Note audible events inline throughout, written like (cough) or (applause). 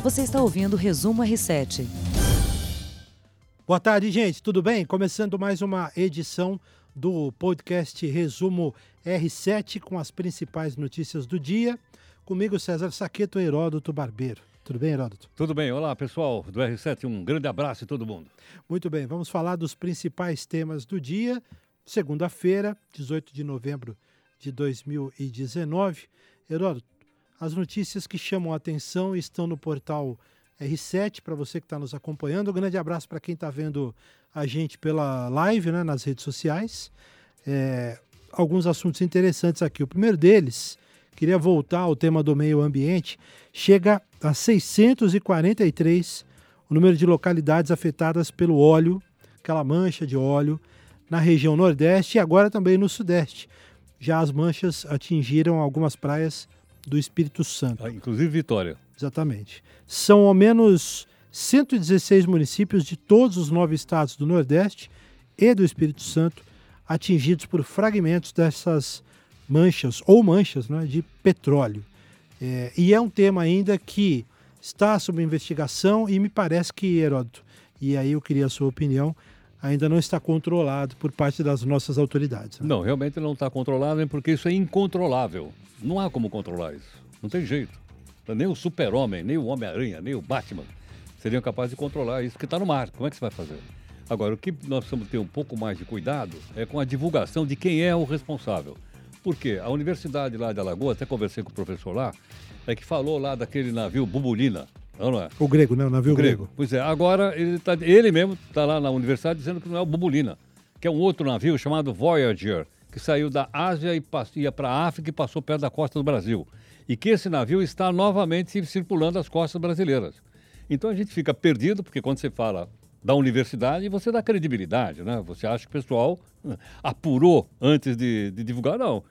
Você está ouvindo o Resumo R7. Boa tarde, gente. Tudo bem? Começando mais uma edição do podcast Resumo R7 com as principais notícias do dia. Comigo, César Saqueto e Heródoto Barbeiro. Tudo bem, Heródoto? Tudo bem. Olá, pessoal do R7. Um grande abraço a todo mundo. Muito bem. Vamos falar dos principais temas do dia. Segunda-feira, 18 de novembro de 2019. Heródoto, as notícias que chamam a atenção estão no portal R7 para você que está nos acompanhando. Um grande abraço para quem está vendo a gente pela live, né, nas redes sociais. É, alguns assuntos interessantes aqui. O primeiro deles, queria voltar ao tema do meio ambiente, chega a 643 o número de localidades afetadas pelo óleo, aquela mancha de óleo, na região Nordeste e agora também no Sudeste. Já as manchas atingiram algumas praias do Espírito Santo. Ah, inclusive Vitória. Exatamente. São ao menos 116 municípios de todos os nove estados do Nordeste e do Espírito Santo atingidos por fragmentos dessas manchas ou manchas né, de petróleo. É, e é um tema ainda que está sob investigação e me parece que, Heródoto, e aí eu queria a sua opinião, ainda não está controlado por parte das nossas autoridades. Né? Não, realmente não está controlado, porque isso é incontrolável. Não há como controlar isso. Não tem jeito. Nem o super-homem, nem o Homem-Aranha, nem o Batman seriam capazes de controlar isso que está no mar. Como é que você vai fazer? Agora, o que nós precisamos ter um pouco mais de cuidado é com a divulgação de quem é o responsável. Por quê? A universidade lá de Alagoas, até conversei com o professor lá, é que falou lá daquele navio Bubulina, não é? O grego, né? O navio o grego. grego. Pois é, agora ele, tá, ele mesmo está lá na universidade dizendo que não é o Bubulina, que é um outro navio chamado Voyager, que saiu da Ásia e ia para a África e passou perto da costa do Brasil. E que esse navio está novamente circulando as costas brasileiras. Então a gente fica perdido, porque quando você fala da universidade, você dá credibilidade, né? Você acha que o pessoal apurou antes de, de divulgar? Não.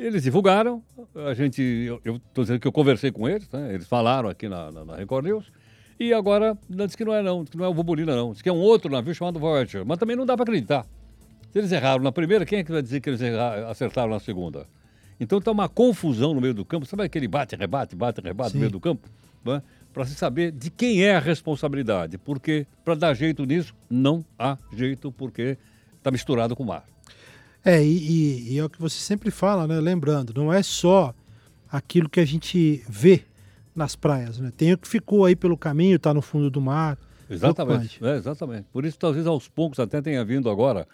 Eles divulgaram, a gente, eu estou dizendo que eu conversei com eles, né? eles falaram aqui na, na, na Record News, e agora diz que não é não, diz que não é o Bubulina não, diz que é um outro navio chamado Voyager, mas também não dá para acreditar. Se eles erraram na primeira, quem é que vai dizer que eles erraram, acertaram na segunda? Então está uma confusão no meio do campo, sabe aquele bate-rebate, bate-rebate no meio do campo? Né? Para se saber de quem é a responsabilidade, porque para dar jeito nisso, não há jeito, porque está misturado com o mar. É, e, e, e, é o que você sempre fala, né? Lembrando, não é só aquilo que a gente vê nas praias, né? Tem o que ficou aí pelo caminho, está no fundo do mar. Exatamente, é, exatamente. Por isso, talvez aos poucos até tenha vindo agora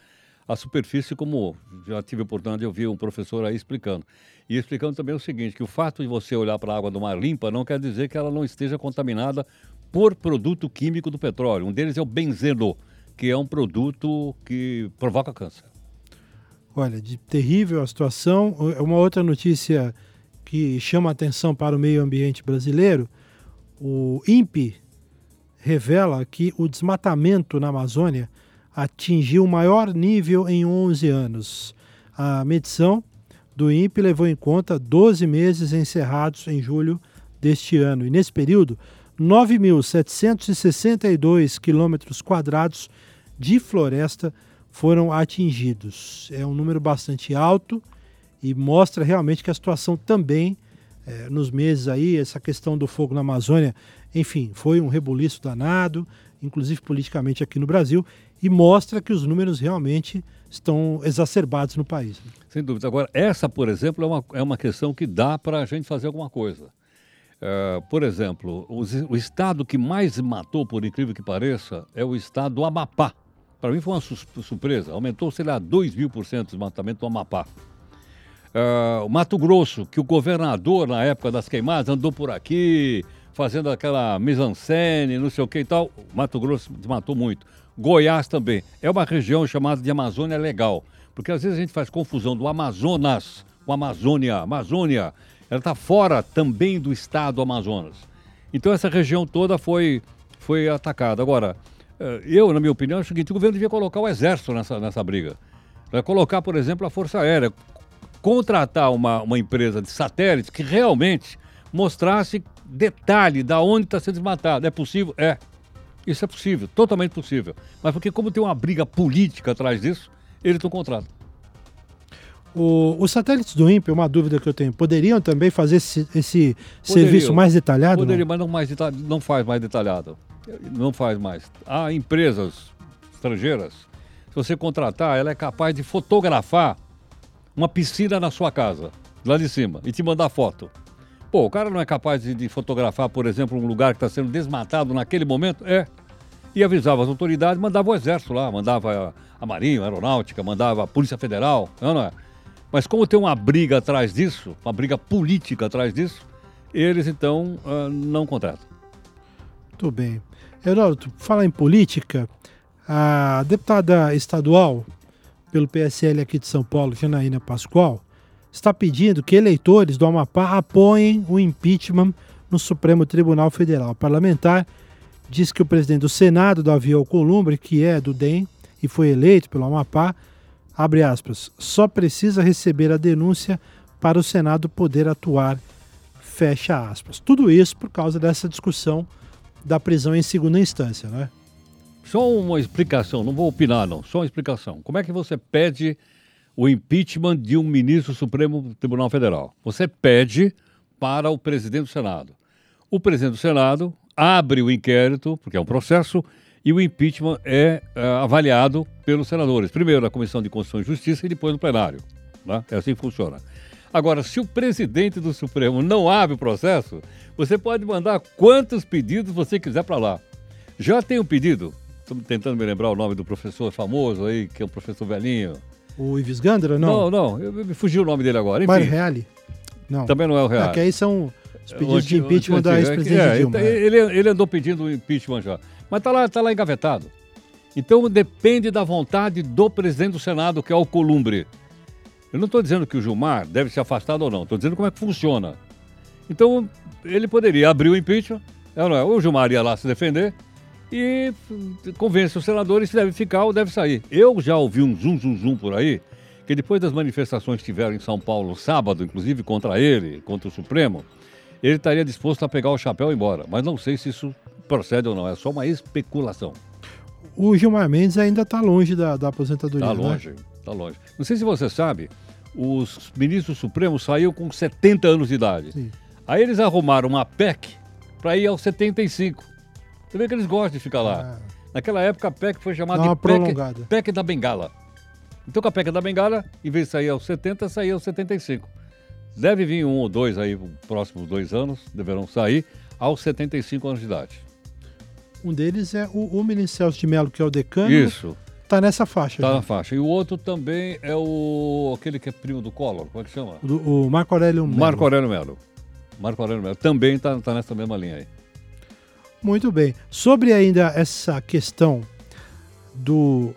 a superfície, como já tive a oportunidade de ouvir um professor aí explicando. E explicando também o seguinte, que o fato de você olhar para a água do mar limpa não quer dizer que ela não esteja contaminada por produto químico do petróleo. Um deles é o benzeno, que é um produto que provoca câncer. Olha, de terrível a situação. Uma outra notícia que chama atenção para o meio ambiente brasileiro: o INPE revela que o desmatamento na Amazônia atingiu o maior nível em 11 anos. A medição do INPE levou em conta 12 meses encerrados em julho deste ano. E nesse período, 9.762 quilômetros quadrados de floresta foram atingidos. É um número bastante alto e mostra realmente que a situação também, é, nos meses aí, essa questão do fogo na Amazônia, enfim, foi um rebuliço danado, inclusive politicamente aqui no Brasil, e mostra que os números realmente estão exacerbados no país. Sem dúvida. Agora, essa, por exemplo, é uma, é uma questão que dá para a gente fazer alguma coisa. Uh, por exemplo, o, o estado que mais matou, por incrível que pareça, é o estado do Amapá. Para mim foi uma surpresa. Aumentou, sei lá, 2 mil por cento o desmatamento do Amapá. Uh, Mato Grosso, que o governador, na época das queimadas, andou por aqui, fazendo aquela mise-en-scène, não sei o que e tal. Mato Grosso desmatou muito. Goiás também. É uma região chamada de Amazônia Legal. Porque às vezes a gente faz confusão do Amazonas com Amazônia. Amazônia, ela está fora também do estado Amazonas. Então essa região toda foi, foi atacada. Agora, eu, na minha opinião, é o seguinte: o governo devia colocar o exército nessa, nessa briga. Vai colocar, por exemplo, a Força Aérea, contratar uma, uma empresa de satélites que realmente mostrasse detalhe da onde está sendo desmatado. É possível? É. Isso é possível, totalmente possível. Mas porque como tem uma briga política atrás disso, ele não contrata. O, os satélites do INPE, uma dúvida que eu tenho, poderiam também fazer esse, esse serviço mais detalhado? Poderia, não? mas não, mais detalhado, não faz mais detalhado. Não faz mais. Há empresas estrangeiras, se você contratar, ela é capaz de fotografar uma piscina na sua casa, lá de cima, e te mandar foto. Pô, o cara não é capaz de, de fotografar, por exemplo, um lugar que está sendo desmatado naquele momento? É. E avisava as autoridades, mandava o exército lá, mandava a, a Marinha, a Aeronáutica, mandava a Polícia Federal, não, é? Mas como tem uma briga atrás disso, uma briga política atrás disso, eles então uh, não contratam. Muito bem. Heródoto, falar em política, a deputada estadual pelo PSL aqui de São Paulo, Janaína Pascoal, está pedindo que eleitores do Amapá apoiem o impeachment no Supremo Tribunal Federal. O parlamentar diz que o presidente do Senado, Davi Alcolumbre, que é do DEM e foi eleito pelo Amapá, abre aspas, só precisa receber a denúncia para o Senado poder atuar, fecha aspas. Tudo isso por causa dessa discussão da prisão em segunda instância, né? Só uma explicação, não vou opinar não, só uma explicação. Como é que você pede o impeachment de um ministro do Supremo Tribunal Federal? Você pede para o presidente do Senado. O presidente do Senado abre o inquérito, porque é um processo, e o impeachment é uh, avaliado pelos senadores. Primeiro na Comissão de Constituição e Justiça e depois no plenário. Né? É assim que funciona. Agora, se o presidente do Supremo não abre o processo, você pode mandar quantos pedidos você quiser para lá. Já tem um pedido, estou tentando me lembrar o nome do professor famoso aí, que é um professor velhinho. O Ives Gandra, não? Não, não, me fugiu o nome dele agora. Enfim, Mário Reale? Não. Também não é o Reale. É, que aí são os pedidos de impeachment da ex-presidente é, Dilma. Ele, ele andou pedindo o impeachment já. Mas está lá, tá lá engavetado. Então depende da vontade do presidente do Senado, que é o Columbre. Eu não estou dizendo que o Gilmar deve ser afastado ou não, estou dizendo como é que funciona. Então, ele poderia abrir o impeachment, é não é? o Gilmar ia lá se defender e convence os senadores se deve ficar ou deve sair. Eu já ouvi um zum zum zum por aí, que depois das manifestações que tiveram em São Paulo sábado, inclusive contra ele, contra o Supremo, ele estaria disposto a pegar o chapéu e ir embora. Mas não sei se isso procede ou não, é só uma especulação. O Gilmar Mendes ainda está longe da, da aposentadoria. Está longe, está né? longe. Não sei se você sabe, os ministros supremos saíram com 70 anos de idade. Sim. Aí eles arrumaram uma PEC para ir aos 75. Você vê que eles gostam de ficar lá. Ah. Naquela época a PEC foi chamada de PEC, PEC da Bengala. Então com a PEC da Bengala, em vez de sair aos 70, sair aos 75. Deve vir um ou dois aí, próximos dois anos, deverão sair aos 75 anos de idade. Um deles é o, o Celso de Melo, que é o decano. Isso. Tá nessa faixa. Tá já. na faixa. E o outro também é o aquele que é primo do Collor, como é que chama? O, o Marco Aurélio Melo. Marco Aurélio Melo. Marco Aurélio Melo também tá, tá nessa mesma linha aí. Muito bem. Sobre ainda essa questão do,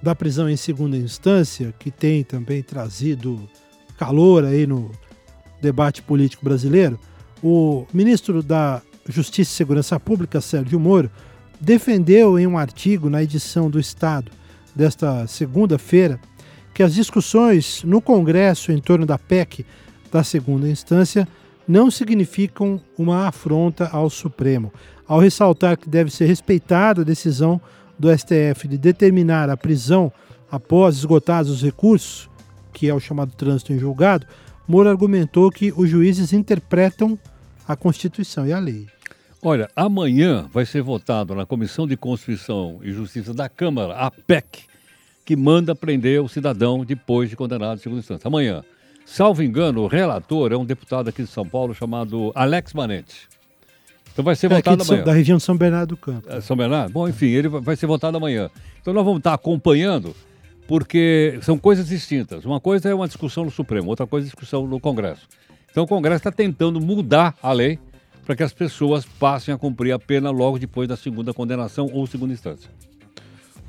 da prisão em segunda instância, que tem também trazido calor aí no debate político brasileiro, o ministro da Justiça e Segurança Pública, Sérgio Moro, defendeu em um artigo na edição do Estado desta segunda-feira que as discussões no Congresso em torno da PEC da segunda instância não significam uma afronta ao Supremo, ao ressaltar que deve ser respeitada a decisão do STF de determinar a prisão após esgotados os recursos, que é o chamado trânsito em julgado, Moro argumentou que os juízes interpretam a Constituição e a lei. Olha, amanhã vai ser votado na Comissão de Constituição e Justiça da Câmara a PEC, que manda prender o cidadão depois de condenado em segunda instância. Amanhã. Salvo engano, o relator é um deputado aqui de São Paulo chamado Alex Manente. Então vai ser é votado amanhã. São, da região de São Bernardo do Campo. É, São Bernardo? Bom, enfim, ele vai ser votado amanhã. Então nós vamos estar acompanhando, porque são coisas distintas. Uma coisa é uma discussão no Supremo, outra coisa é discussão no Congresso. Então o Congresso está tentando mudar a lei para que as pessoas passem a cumprir a pena logo depois da segunda condenação ou segunda instância.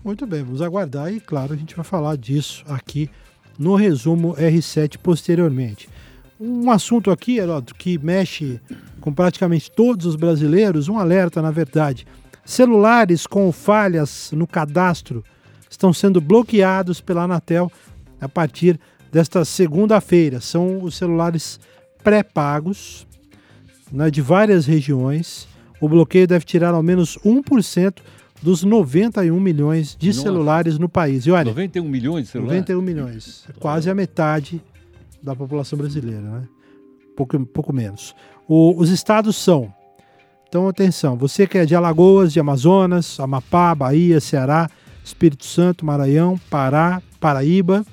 Muito bem, vamos aguardar e, claro, a gente vai falar disso aqui no resumo R7 posteriormente. Um assunto aqui, Heródoto, que mexe com praticamente todos os brasileiros, um alerta, na verdade. Celulares com falhas no cadastro estão sendo bloqueados pela Anatel a partir desta segunda-feira. São os celulares pré-pagos né, de várias regiões. O bloqueio deve tirar ao menos 1% dos 91 milhões de Nossa. celulares no país. E olha, 91 milhões de celulares? 91 milhões. (laughs) Quase a metade da população brasileira, né? Pouco, pouco menos. O, os estados são. Então, atenção, você que é de Alagoas, de Amazonas, Amapá, Bahia, Ceará, Espírito Santo, Maranhão, Pará, Paraíba,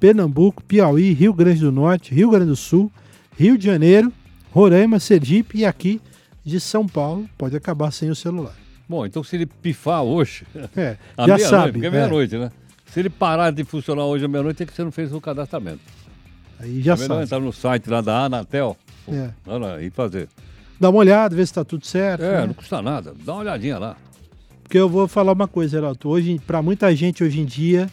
Pernambuco, Piauí, Rio Grande do Norte, Rio Grande do Sul, Rio de Janeiro, Roraima, Sergipe e aqui de São Paulo, pode acabar sem o celular. Bom, então se ele pifar hoje, (laughs) É, à já sabe. porque é é. meia-noite, né? Se ele parar de funcionar hoje à meia-noite, é que você não fez o cadastramento. Aí já é sabe. entrar no site lá da Anatel É. lá, lá, e fazer. Dá uma olhada, ver se está tudo certo. É, né? não custa nada. Dá uma olhadinha lá. Porque eu vou falar uma coisa, Geraldo. Hoje, para muita gente hoje em dia,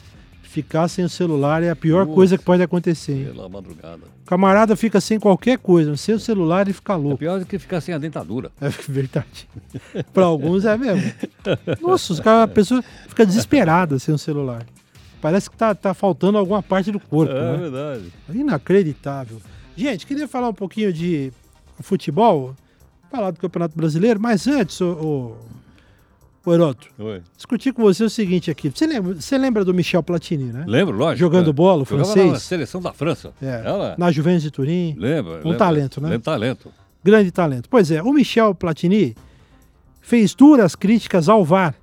ficar sem o celular é a pior Putz. coisa que pode acontecer. hein? Pela madrugada. O camarada fica sem qualquer coisa, sem o celular e fica É louco. pior do que ficar sem a dentadura. (laughs) É verdade. para alguns é mesmo. Nossa, os caras, a pessoa fica desesperada sem o celular. Parece que tá, tá faltando alguma parte do corpo. É né? verdade. Inacreditável. Gente, queria falar um pouquinho de futebol, falar do Campeonato Brasileiro, mas antes, o, o, Heroto, Oi. discutir com você o seguinte aqui. Você lembra, você lembra do Michel Platini, né? Lembro, lógico. Jogando é. bola, o Jogava francês. na seleção da França. É, Ela? na Juventus de Turim. Lembra. Um talento, né? Lembra talento. Grande talento. Pois é, o Michel Platini fez duras críticas ao VAR,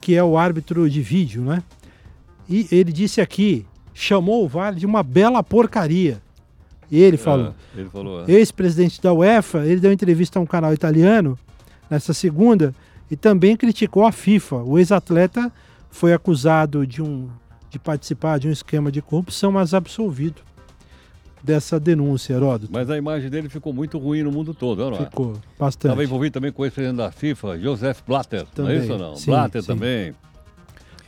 que é o árbitro de vídeo, né? E ele disse aqui, chamou o VAR de uma bela porcaria. Ele falou. É, ele falou. é. Ex-presidente da UEFA, ele deu entrevista a um canal italiano nessa segunda e também criticou a FIFA. O ex-atleta foi acusado de, um, de participar de um esquema de corrupção, mas absolvido dessa denúncia, Heródoto. Mas a imagem dele ficou muito ruim no mundo todo, não é? Ficou bastante. Estava envolvido também com o ex-presidente da FIFA, Joseph Blatter. Não Também, é isso ou não? sim, Blatter sim. também.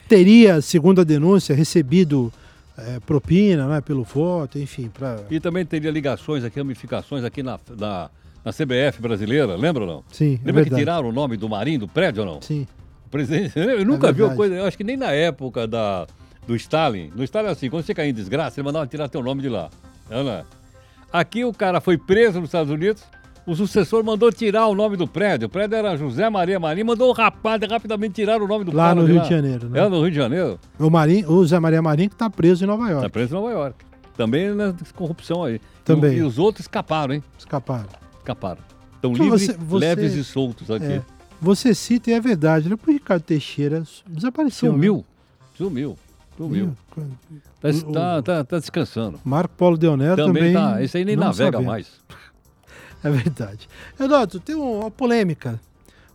Teria, segundo a denúncia, recebido eh, propina né, pelo voto, enfim, para. E também teria ligações aqui, ramificações aqui na, na, na CBF brasileira, lembra ou não? Sim, é Lembra que verdade. tiraram o nome do Marinho do prédio ou não? Sim, O presidente, (laughs) eu nunca vi uma coisa, eu acho que nem na época da, do Stalin. No Stalin, assim, quando você caía em desgraça, ele mandava tirar teu nome de lá. Não, não. Aqui o cara foi preso nos Estados Unidos, o sucessor mandou tirar o nome do prédio. O prédio era José Maria Marinho, mandou o rapaz rapidamente tirar o nome do lá cara no de Rio lá. de Janeiro, né? É, no Rio de Janeiro. O, Marinho, o Zé Maria Marinho que está preso em Nova Está York. preso em Nova York. Também na corrupção aí. Também. E, e os outros escaparam, hein? Escaparam. Escaparam. Estão Então livres, você- você- leves e soltos aqui. É, você cita e é verdade, né? O Ricardo Teixeira desapareceu. né? Sumiu. Sumiu. Sumiu. Tá, O- tá, tá, tá descansando. Marco Paulo Deonel Também, também. tá. Esse aí nem não navega mais. (laughs) É verdade. Renato, tem uma polêmica.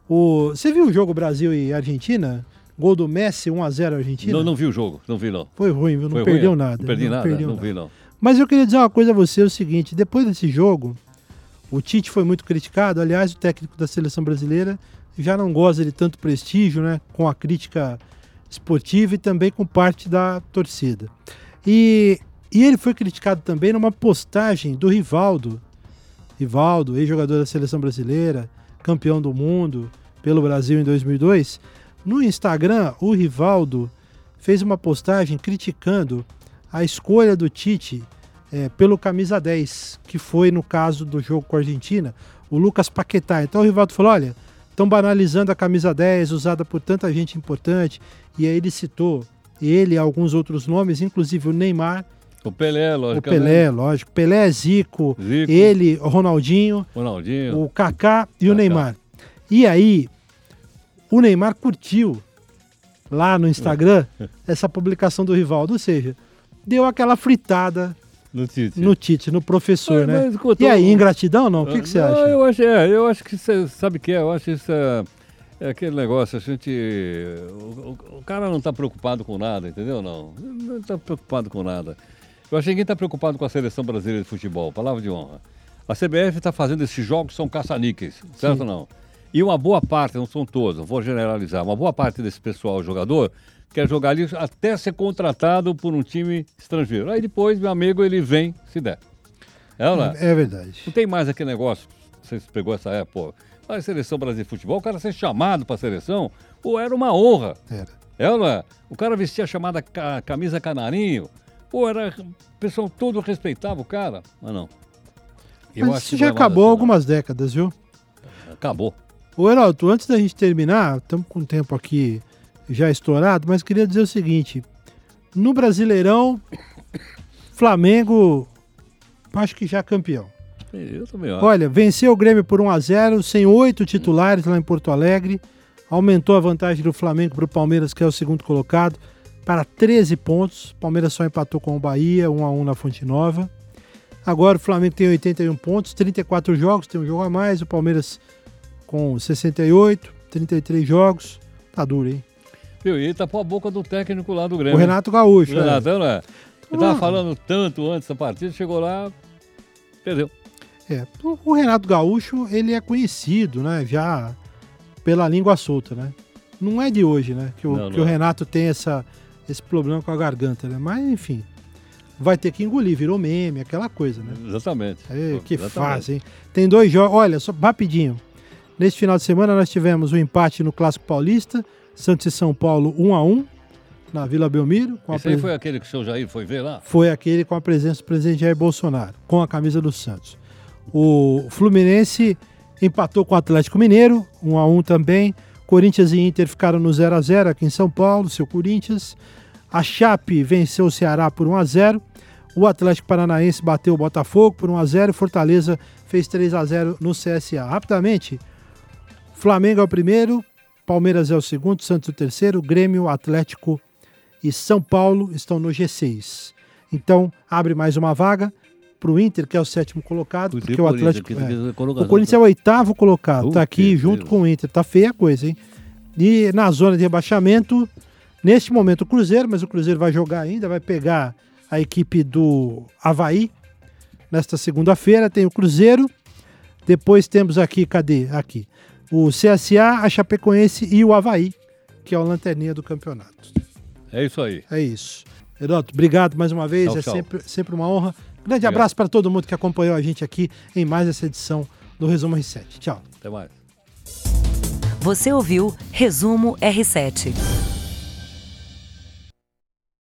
O, você viu o jogo Brasil e Argentina? Gol do Messi, 1x0 Argentina? Não, não vi o jogo. Não vi, não. Foi ruim, viu? Não Foi perdeu ruim? nada. Não perdi nada. perdeu não nada. vi, não. Mas eu queria dizer uma coisa a você, é o seguinte, depois desse jogo, o Tite foi muito criticado, aliás, o técnico da seleção brasileira já não goza de tanto prestígio, né, com a crítica esportiva e também com parte da torcida. E, e ele foi criticado também numa postagem do Rivaldo, Rivaldo, ex-jogador da seleção brasileira, campeão do mundo pelo Brasil em 2002. No Instagram, o Rivaldo fez uma postagem criticando a escolha do Tite é, pelo camisa 10, que foi no caso do jogo com a Argentina, o Lucas Paquetá. Então o Rivaldo falou: olha, estão banalizando a camisa 10 usada por tanta gente importante. E aí ele citou ele e alguns outros nomes, inclusive o Neymar, O Pelé, o lógico. Pelé, lógico, Pelé, Zico, Zico. ele, o Ronaldinho, Ronaldinho. o Kaká e o Kaká. Neymar. E aí, o Neymar curtiu lá no Instagram (laughs) essa publicação do Rivaldo, ou seja, deu aquela fritada No Tite. no Tite, no professor, Mas- né? mas escuta, E aí, ingratidão não? O que, que você Não, acha? Eu acho, é, eu acho que você sabe o que é? Eu acho que isso é, é aquele negócio, a gente. O, o- cara não está preocupado com nada, entendeu? Não. Não está preocupado com nada. Eu acho que ninguém está preocupado com a seleção brasileira de futebol, palavra de honra. A CBF está fazendo esses jogos, são caça-níqueis, certo ou não? E uma boa parte, não são todos, não vou generalizar, uma boa parte desse pessoal jogador quer jogar ali até ser contratado por um time estrangeiro. Aí depois, meu amigo, ele vem se der. É ou não é? É verdade. Não tem mais aquele negócio, você pegou essa época, a seleção brasileira de futebol, o cara ser chamado para a seleção, pô, era uma honra. Era. É é? O cara vestia a chamada ca- camisa canarinho, pô, era, o pessoal todo respeitava o cara, mas não. Eu Mas isso já é acabou há não. algumas décadas, viu? Acabou. Ô, Heraldo, antes da gente terminar, estamos com o tempo aqui já estourado, mas queria dizer o seguinte: no Brasileirão, Flamengo acho que já campeão. Eu também acho. Olha, venceu o Grêmio por 1 a 0 sem oito titulares lá em Porto Alegre. Aumentou a vantagem do Flamengo para o Palmeiras, que é o segundo colocado, para 13 pontos. Palmeiras só empatou com o Bahia, 1 a 1 na Fonte Nova. Agora o Flamengo tem 81 pontos, 34 jogos, tem um jogo a mais. O Palmeiras com 68, 33 jogos. Tá duro, hein? Viu? E tá a boca do técnico lá do Grêmio. O Renato Gaúcho. O Renato, é. né? Ele tava falando tanto antes da partida, chegou lá, perdeu. É, o Renato Gaúcho, ele é conhecido, né? Já pela língua solta, né? Não é de hoje, né? Que o, não, não que o é. Renato tem essa, esse problema com a garganta, né? Mas, enfim, vai ter que engolir, virou meme, aquela coisa, né? Exatamente. É, que fácil, hein? Tem dois jogos, olha, só rapidinho. Neste final de semana nós tivemos o um empate no Clássico Paulista, Santos e São Paulo 1 a 1 na Vila Belmiro. Com Esse aí foi aquele que o seu Jair foi ver lá? Foi aquele com a presença do presidente Jair Bolsonaro, com a camisa do Santos. O Fluminense empatou com o Atlético Mineiro, 1 a 1 também. Corinthians e Inter ficaram no 0 a 0 aqui em São Paulo, seu Corinthians. A Chape venceu o Ceará por 1 a 0. O Atlético Paranaense bateu o Botafogo por 1 a 0. Fortaleza fez 3 a 0 no CSA. Rapidamente, Flamengo é o primeiro, Palmeiras é o segundo, Santos o terceiro, Grêmio, Atlético e São Paulo estão no G6. Então, abre mais uma vaga para o Inter, que é o sétimo colocado, porque o Atlético. É, o Corinthians é o oitavo colocado, está aqui junto com o Inter. Tá feia a coisa, hein? E na zona de rebaixamento, neste momento o Cruzeiro, mas o Cruzeiro vai jogar ainda, vai pegar a equipe do Havaí. Nesta segunda-feira tem o Cruzeiro. Depois temos aqui, cadê? Aqui. O CSA, a Chapecoense e o Havaí, que é o lanterninha do campeonato. É isso aí. É isso. Heroto, obrigado mais uma vez. Tchau, é tchau. Sempre, sempre uma honra. Grande obrigado. abraço para todo mundo que acompanhou a gente aqui em mais essa edição do Resumo R7. Tchau. Até mais. Você ouviu Resumo R7.